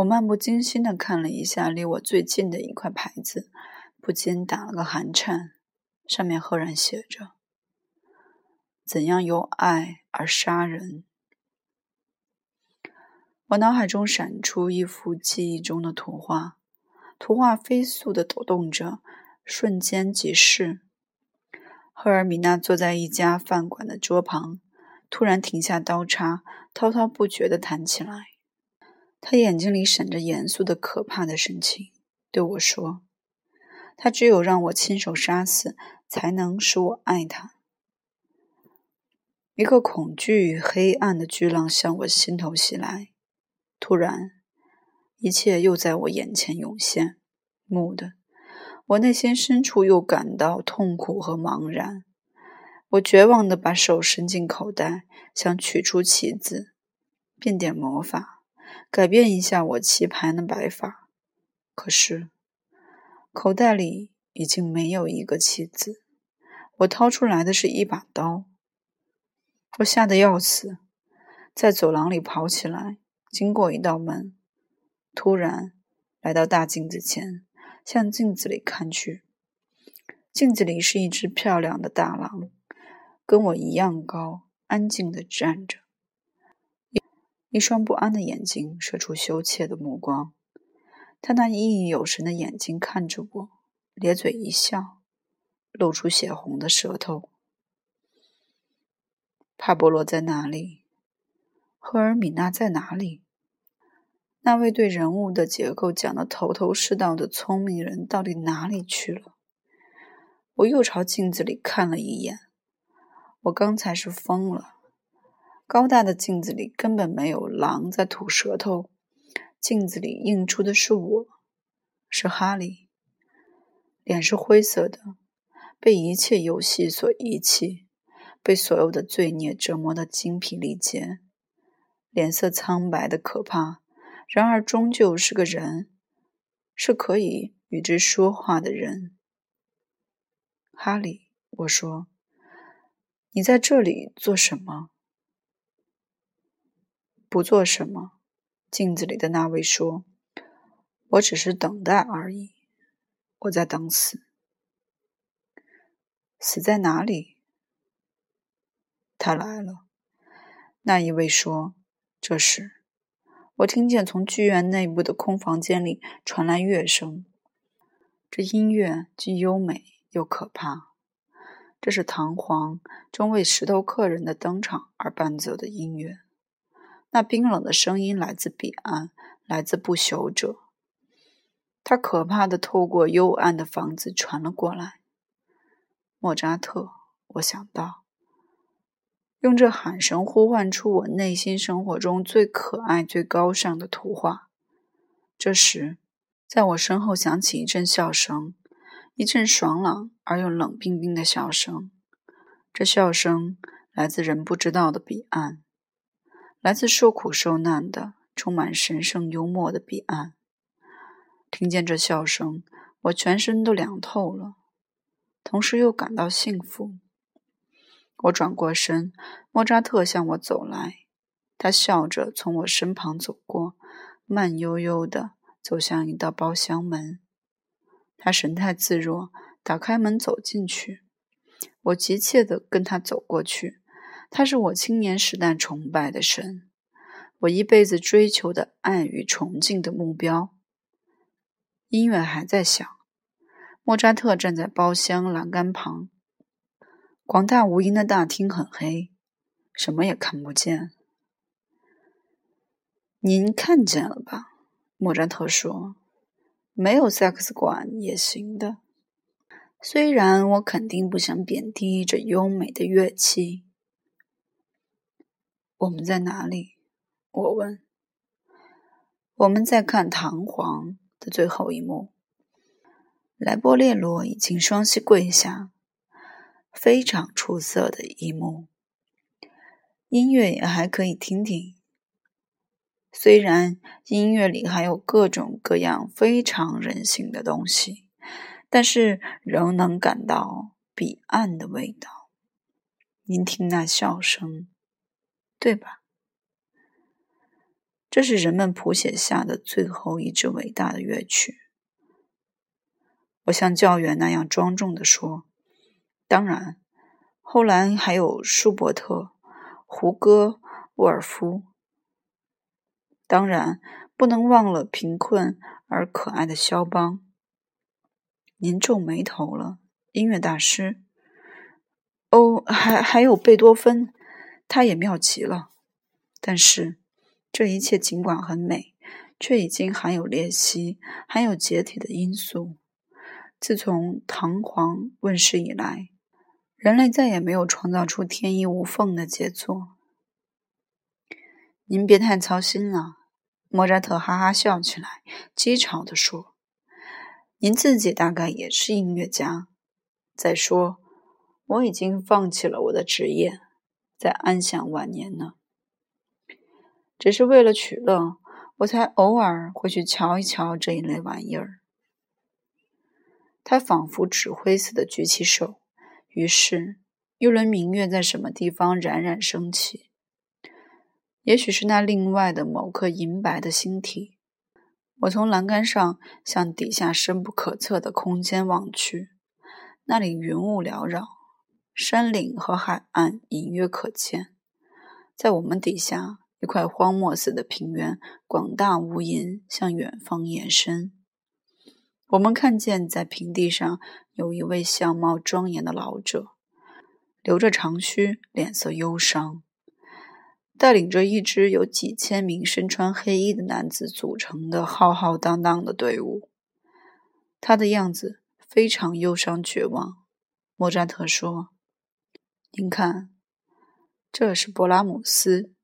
我漫不经心地看了一下离我最近的一块牌子，不禁打了个寒颤，上面赫然写着：“怎样由爱而杀人。”我脑海中闪出一幅记忆中的图画，图画飞速地抖动着，瞬间即逝。赫尔米娜坐在一家饭馆的桌旁，突然停下刀叉，滔滔不绝地谈起来。他眼睛里闪着严肃的、可怕的神情，对我说：“他只有让我亲手杀死，才能使我爱他。”一个恐惧与黑暗的巨浪向我心头袭来，突然，一切又在我眼前涌现。蓦地，我内心深处又感到痛苦和茫然。我绝望地把手伸进口袋，想取出棋子，变点魔法。改变一下我棋盘的摆法，可是口袋里已经没有一个棋子。我掏出来的是一把刀，我吓得要死，在走廊里跑起来，经过一道门，突然来到大镜子前，向镜子里看去。镜子里是一只漂亮的大狼，跟我一样高，安静地站着。一双不安的眼睛射出羞怯的目光，他那熠熠有神的眼睛看着我，咧嘴一笑，露出血红的舌头。帕波罗在哪里？赫尔米娜在哪里？那位对人物的结构讲得头头是道的聪明人到底哪里去了？我又朝镜子里看了一眼，我刚才是疯了。高大的镜子里根本没有狼在吐舌头，镜子里映出的是我，是哈利，脸是灰色的，被一切游戏所遗弃，被所有的罪孽折磨得精疲力竭，脸色苍白的可怕，然而终究是个人，是可以与之说话的人。哈利，我说，你在这里做什么？不做什么，镜子里的那位说：“我只是等待而已，我在等死。死在哪里？”他来了。那一位说：“这时，我听见从剧院内部的空房间里传来乐声，这音乐既优美又可怕。这是唐皇中为石头客人的登场而伴奏的音乐。”那冰冷的声音来自彼岸，来自不朽者。它可怕的透过幽暗的房子传了过来。莫扎特，我想到，用这喊声呼唤出我内心生活中最可爱、最高尚的图画。这时，在我身后响起一阵笑声，一阵爽朗而又冷冰冰的笑声。这笑声来自人不知道的彼岸。来自受苦受难的、充满神圣幽默的彼岸。听见这笑声，我全身都凉透了，同时又感到幸福。我转过身，莫扎特向我走来，他笑着从我身旁走过，慢悠悠地走向一道包厢门。他神态自若，打开门走进去。我急切地跟他走过去。他是我青年时代崇拜的神，我一辈子追求的爱与崇敬的目标。音乐还在响，莫扎特站在包厢栏杆旁。广大无垠的大厅很黑，什么也看不见。您看见了吧？莫扎特说：“没有萨克斯管也行的。虽然我肯定不想贬低这优美的乐器。”我们在哪里？我问。我们在看《唐璜》的最后一幕。莱波列罗已经双膝跪下，非常出色的一幕。音乐也还可以听听，虽然音乐里还有各种各样非常人性的东西，但是仍能感到彼岸的味道。您听那笑声。对吧？这是人们谱写下的最后一支伟大的乐曲。我像教员那样庄重地说：“当然，后来还有舒伯特、胡歌、沃尔夫。当然，不能忘了贫困而可爱的肖邦。”您皱眉头了，音乐大师。哦，还还有贝多芬，他也妙极了。但是，这一切尽管很美，却已经含有裂隙、含有解体的因素。自从唐璜问世以来，人类再也没有创造出天衣无缝的杰作。您别太操心了，莫扎特哈哈笑起来，讥嘲地说：“您自己大概也是音乐家。再说，我已经放弃了我的职业，在安享晚年呢。只是为了取乐，我才偶尔会去瞧一瞧这一类玩意儿。”他仿佛指挥似的举起手，于是，一轮明月在什么地方冉冉升起。也许是那另外的某颗银白的星体。我从栏杆上向底下深不可测的空间望去，那里云雾缭绕，山岭和海岸隐约可见。在我们底下，一块荒漠似的平原，广大无垠，向远方延伸。我们看见，在平地上有一位相貌庄严的老者，留着长须，脸色忧伤，带领着一支由几千名身穿黑衣的男子组成的浩浩荡荡的队伍。他的样子非常忧伤绝望。莫扎特说：“您看，这是勃拉姆斯，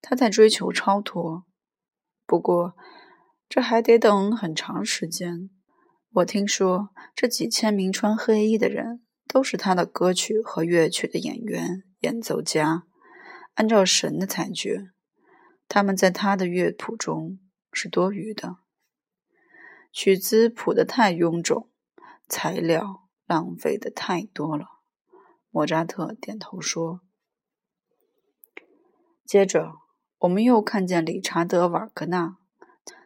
他在追求超脱。不过，这还得等很长时间。”我听说，这几千名穿黑衣的人都是他的歌曲和乐曲的演员、演奏家。按照神的裁决，他们在他的乐谱中是多余的。曲子谱得太臃肿，材料浪费的太多了。莫扎特点头说。接着，我们又看见理查德·瓦格纳。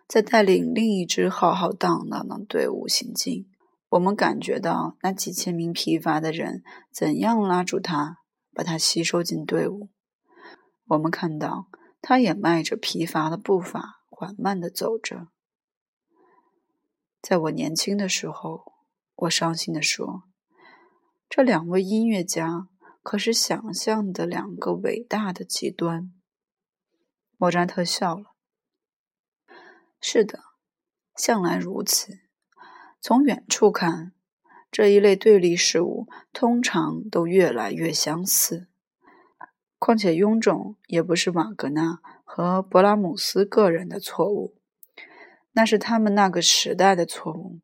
在带领另一支浩浩荡荡的队伍行进，我们感觉到那几千名疲乏的人怎样拉住他，把他吸收进队伍。我们看到他也迈着疲乏的步伐，缓慢地走着。在我年轻的时候，我伤心地说：“这两位音乐家可是想象的两个伟大的极端。”莫扎特笑了。是的，向来如此。从远处看，这一类对立事物通常都越来越相似。况且，臃肿也不是瓦格纳和勃拉姆斯个人的错误，那是他们那个时代的错误。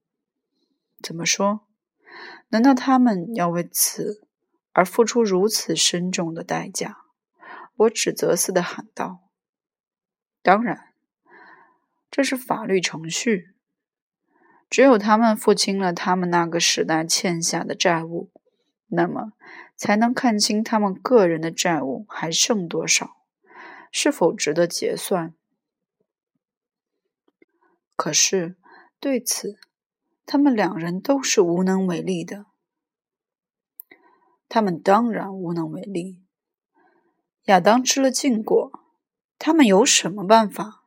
怎么说？难道他们要为此而付出如此深重的代价？我指责似的喊道：“当然。”这是法律程序。只有他们付清了他们那个时代欠下的债务，那么才能看清他们个人的债务还剩多少，是否值得结算。可是对此，他们两人都是无能为力的。他们当然无能为力。亚当吃了禁果，他们有什么办法？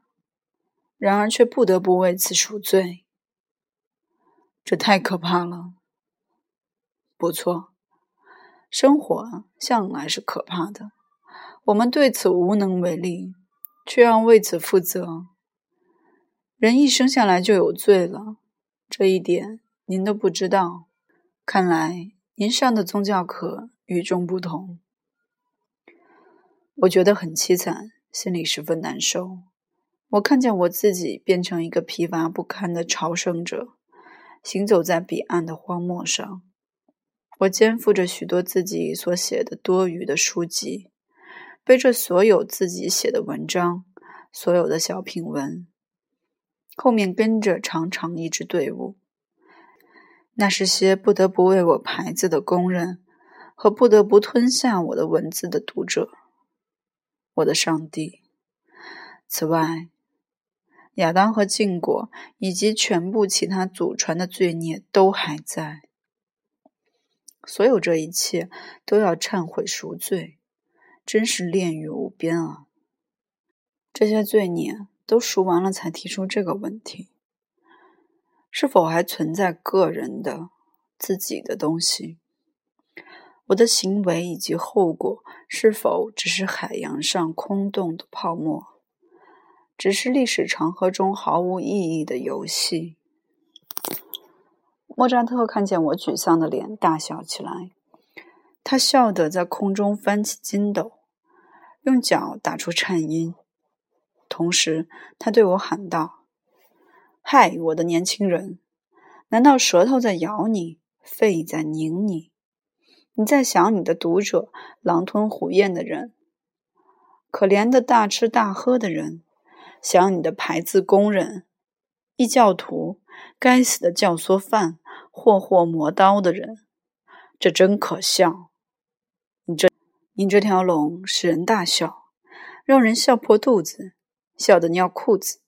然而，却不得不为此赎罪，这太可怕了。不错，生活向来是可怕的，我们对此无能为力，却要为此负责。人一生下来就有罪了，这一点您都不知道。看来您上的宗教课与众不同。我觉得很凄惨，心里十分难受。我看见我自己变成一个疲乏不堪的朝圣者，行走在彼岸的荒漠上。我肩负着许多自己所写的多余的书籍，背着所有自己写的文章，所有的小品文，后面跟着长长一支队伍。那是些不得不为我牌子的工人和不得不吞下我的文字的读者。我的上帝！此外，亚当和禁果以及全部其他祖传的罪孽都还在。所有这一切都要忏悔赎罪，真是炼狱无边啊！这些罪孽都赎完了，才提出这个问题：是否还存在个人的、自己的东西？我的行为以及后果是否只是海洋上空洞的泡沫？只是历史长河中毫无意义的游戏。莫扎特看见我沮丧的脸，大笑起来。他笑得在空中翻起筋斗，用脚打出颤音，同时他对我喊道：“嗨，我的年轻人，难道舌头在咬你，肺在拧你？你在想你的读者，狼吞虎咽的人，可怜的大吃大喝的人。”想你的排字工人、异教徒、该死的教唆犯、霍霍磨刀的人，这真可笑！你这，你这条龙使人大笑，让人笑破肚子，笑得尿裤子。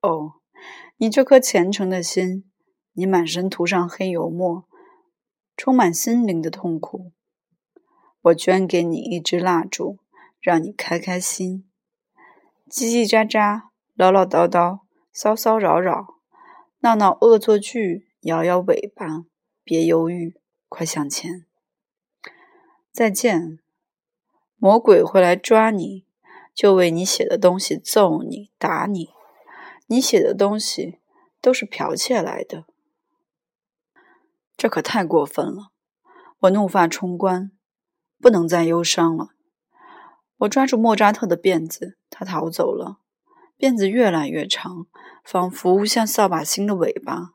哦，你这颗虔诚的心，你满身涂上黑油墨，充满心灵的痛苦。我捐给你一支蜡烛，让你开开心。叽叽喳喳，唠唠叨叨，骚骚扰扰，闹闹恶作剧，摇摇尾巴，别犹豫，快向前。再见，魔鬼会来抓你，就为你写的东西揍你、打你。你写的东西都是剽窃来的，这可太过分了！我怒发冲冠，不能再忧伤了。我抓住莫扎特的辫子，他逃走了。辫子越来越长，仿佛像扫把星的尾巴。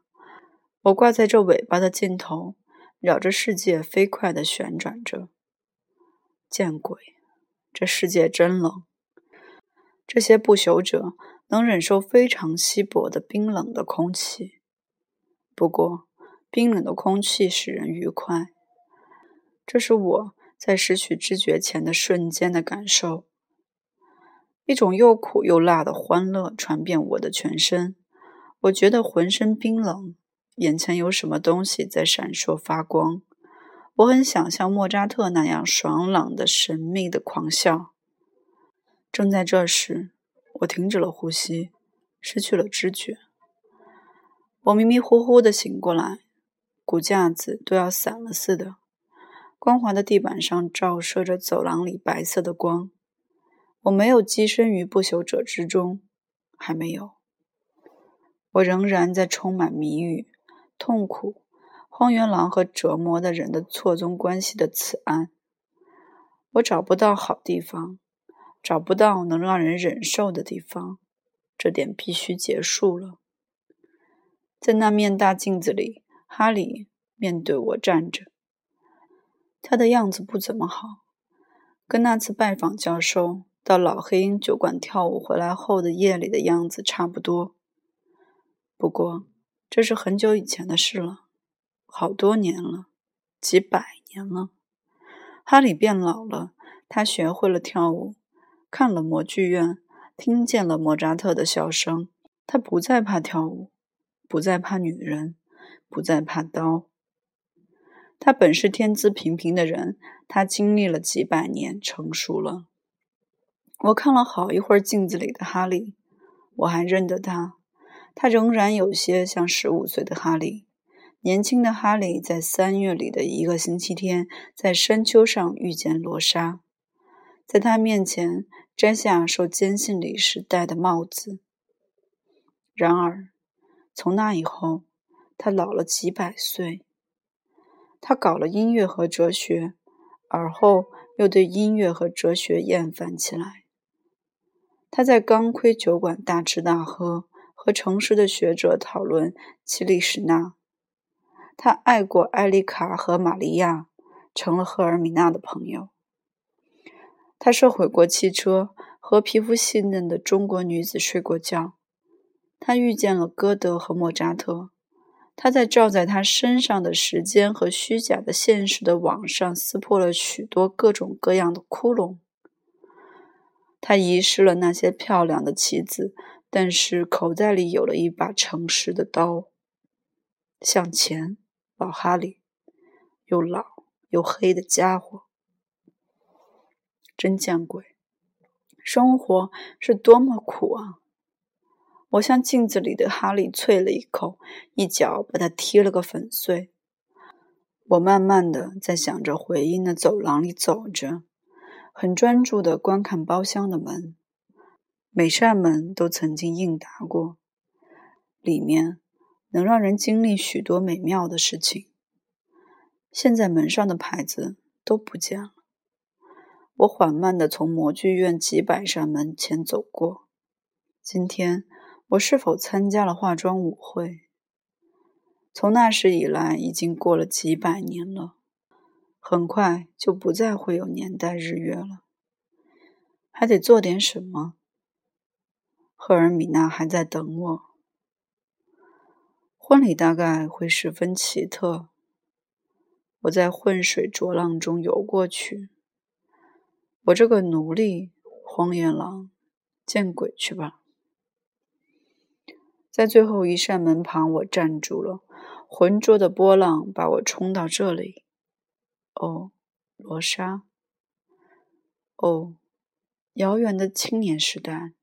我挂在这尾巴的尽头，绕着世界飞快地旋转着。见鬼！这世界真冷。这些不朽者能忍受非常稀薄的冰冷的空气。不过，冰冷的空气使人愉快。这是我。在失去知觉前的瞬间的感受，一种又苦又辣的欢乐传遍我的全身。我觉得浑身冰冷，眼前有什么东西在闪烁发光。我很想像莫扎特那样爽朗的、神秘的狂笑。正在这时，我停止了呼吸，失去了知觉。我迷迷糊糊的醒过来，骨架子都要散了似的。光滑的地板上照射着走廊里白色的光。我没有跻身于不朽者之中，还没有。我仍然在充满谜语、痛苦、荒原狼和折磨的人的错综关系的此岸。我找不到好地方，找不到能让人忍受的地方。这点必须结束了。在那面大镜子里，哈里面对我站着。他的样子不怎么好，跟那次拜访教授到老黑鹰酒馆跳舞回来后的夜里的样子差不多。不过这是很久以前的事了，好多年了，几百年了。哈里变老了，他学会了跳舞，看了模剧院，听见了莫扎特的笑声。他不再怕跳舞，不再怕女人，不再怕刀。他本是天资平平的人，他经历了几百年，成熟了。我看了好一会儿镜子里的哈利，我还认得他，他仍然有些像十五岁的哈利。年轻的哈利在三月里的一个星期天，在山丘上遇见罗莎，在他面前摘下受坚信礼时戴的帽子。然而，从那以后，他老了几百岁。他搞了音乐和哲学，而后又对音乐和哲学厌烦起来。他在钢盔酒馆大吃大喝，和诚实的学者讨论奇里什纳。他爱过艾丽卡和玛利亚，成了赫尔米娜的朋友。他收毁过汽车，和皮肤细嫩的中国女子睡过觉。他遇见了歌德和莫扎特。他在照在他身上的时间和虚假的现实的网上撕破了许多各种各样的窟窿。他遗失了那些漂亮的棋子，但是口袋里有了一把诚实的刀。向前，老哈里，又老又黑的家伙，真见鬼！生活是多么苦啊！我向镜子里的哈利啐了一口，一脚把他踢了个粉碎。我慢慢的在想着回音的走廊里走着，很专注的观看包厢的门，每扇门都曾经应答过，里面。能让人经历许多美妙的事情。现在门上的牌子都不见了。我缓慢地从模具院几百扇门前走过。今天我是否参加了化妆舞会？从那时以来，已经过了几百年了。很快就不再会有年代日月了。还得做点什么。赫尔米娜还在等我。婚礼大概会十分奇特。我在浑水浊浪中游过去。我这个奴隶，荒野狼，见鬼去吧！在最后一扇门旁，我站住了。浑浊的波浪把我冲到这里。哦，罗莎。哦，遥远的青年时代。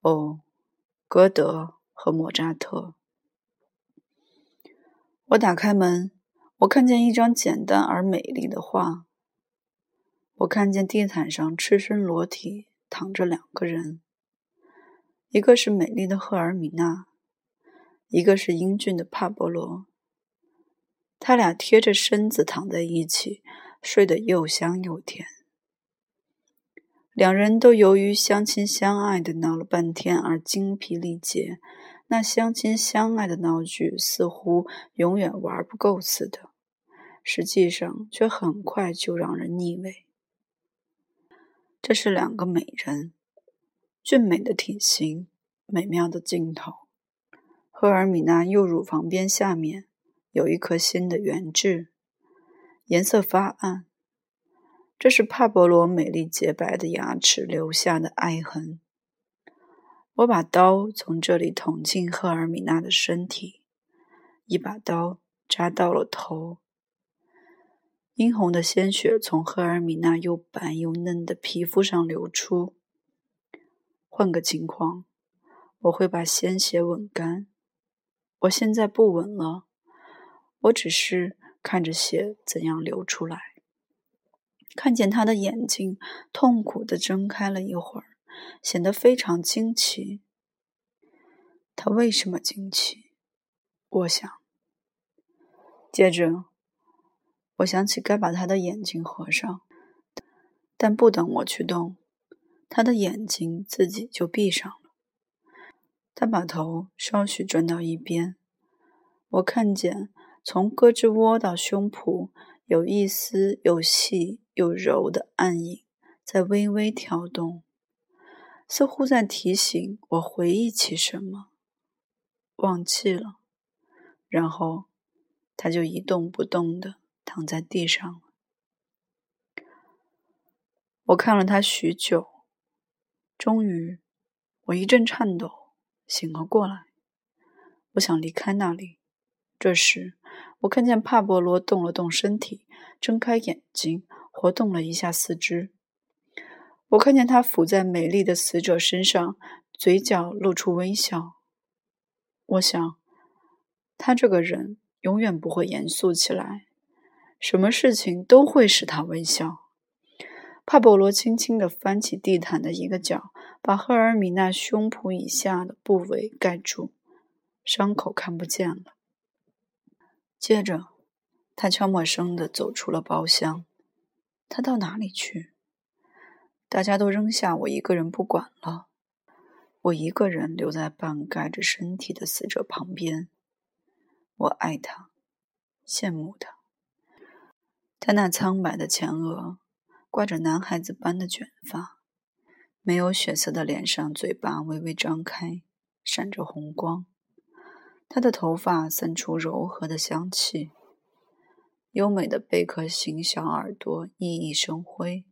哦，歌德。和莫扎特。我打开门，我看见一张简单而美丽的画。我看见地毯上赤身裸体躺着两个人，一个是美丽的赫尔米娜，一个是英俊的帕波罗。他俩贴着身子躺在一起，睡得又香又甜。两人都由于相亲相爱的闹了半天而精疲力竭。那相亲相爱的闹剧似乎永远玩不够似的，实际上却很快就让人腻味。这是两个美人，俊美的体型，美妙的镜头。赫尔米娜右乳房边下面有一颗新的圆痣，颜色发暗。这是帕博罗美丽洁白的牙齿留下的爱痕。我把刀从这里捅进赫尔米娜的身体，一把刀扎到了头。殷红的鲜血从赫尔米娜又白又嫩的皮肤上流出。换个情况，我会把鲜血吻干。我现在不吻了，我只是看着血怎样流出来，看见他的眼睛痛苦地睁开了一会儿。显得非常惊奇。他为什么惊奇？我想。接着，我想起该把他的眼睛合上，但不等我去动，他的眼睛自己就闭上了。他把头稍许转到一边，我看见从胳肢窝到胸脯有一丝又细又柔的暗影在微微跳动。似乎在提醒我回忆起什么，忘记了，然后他就一动不动的躺在地上。我看了他许久，终于，我一阵颤抖，醒了过来。我想离开那里，这时我看见帕博罗动了动身体，睁开眼睛，活动了一下四肢。我看见他伏在美丽的死者身上，嘴角露出微笑。我想，他这个人永远不会严肃起来，什么事情都会使他微笑。帕波罗轻轻地翻起地毯的一个角，把赫尔米娜胸脯以下的部位盖住，伤口看不见了。接着，他悄默声地走出了包厢。他到哪里去？大家都扔下我一个人不管了，我一个人留在半盖着身体的死者旁边。我爱他，羡慕他。他那苍白的前额挂着男孩子般的卷发，没有血色的脸上，嘴巴微微张开，闪着红光。他的头发散出柔和的香气，优美的贝壳形小耳朵熠熠生辉。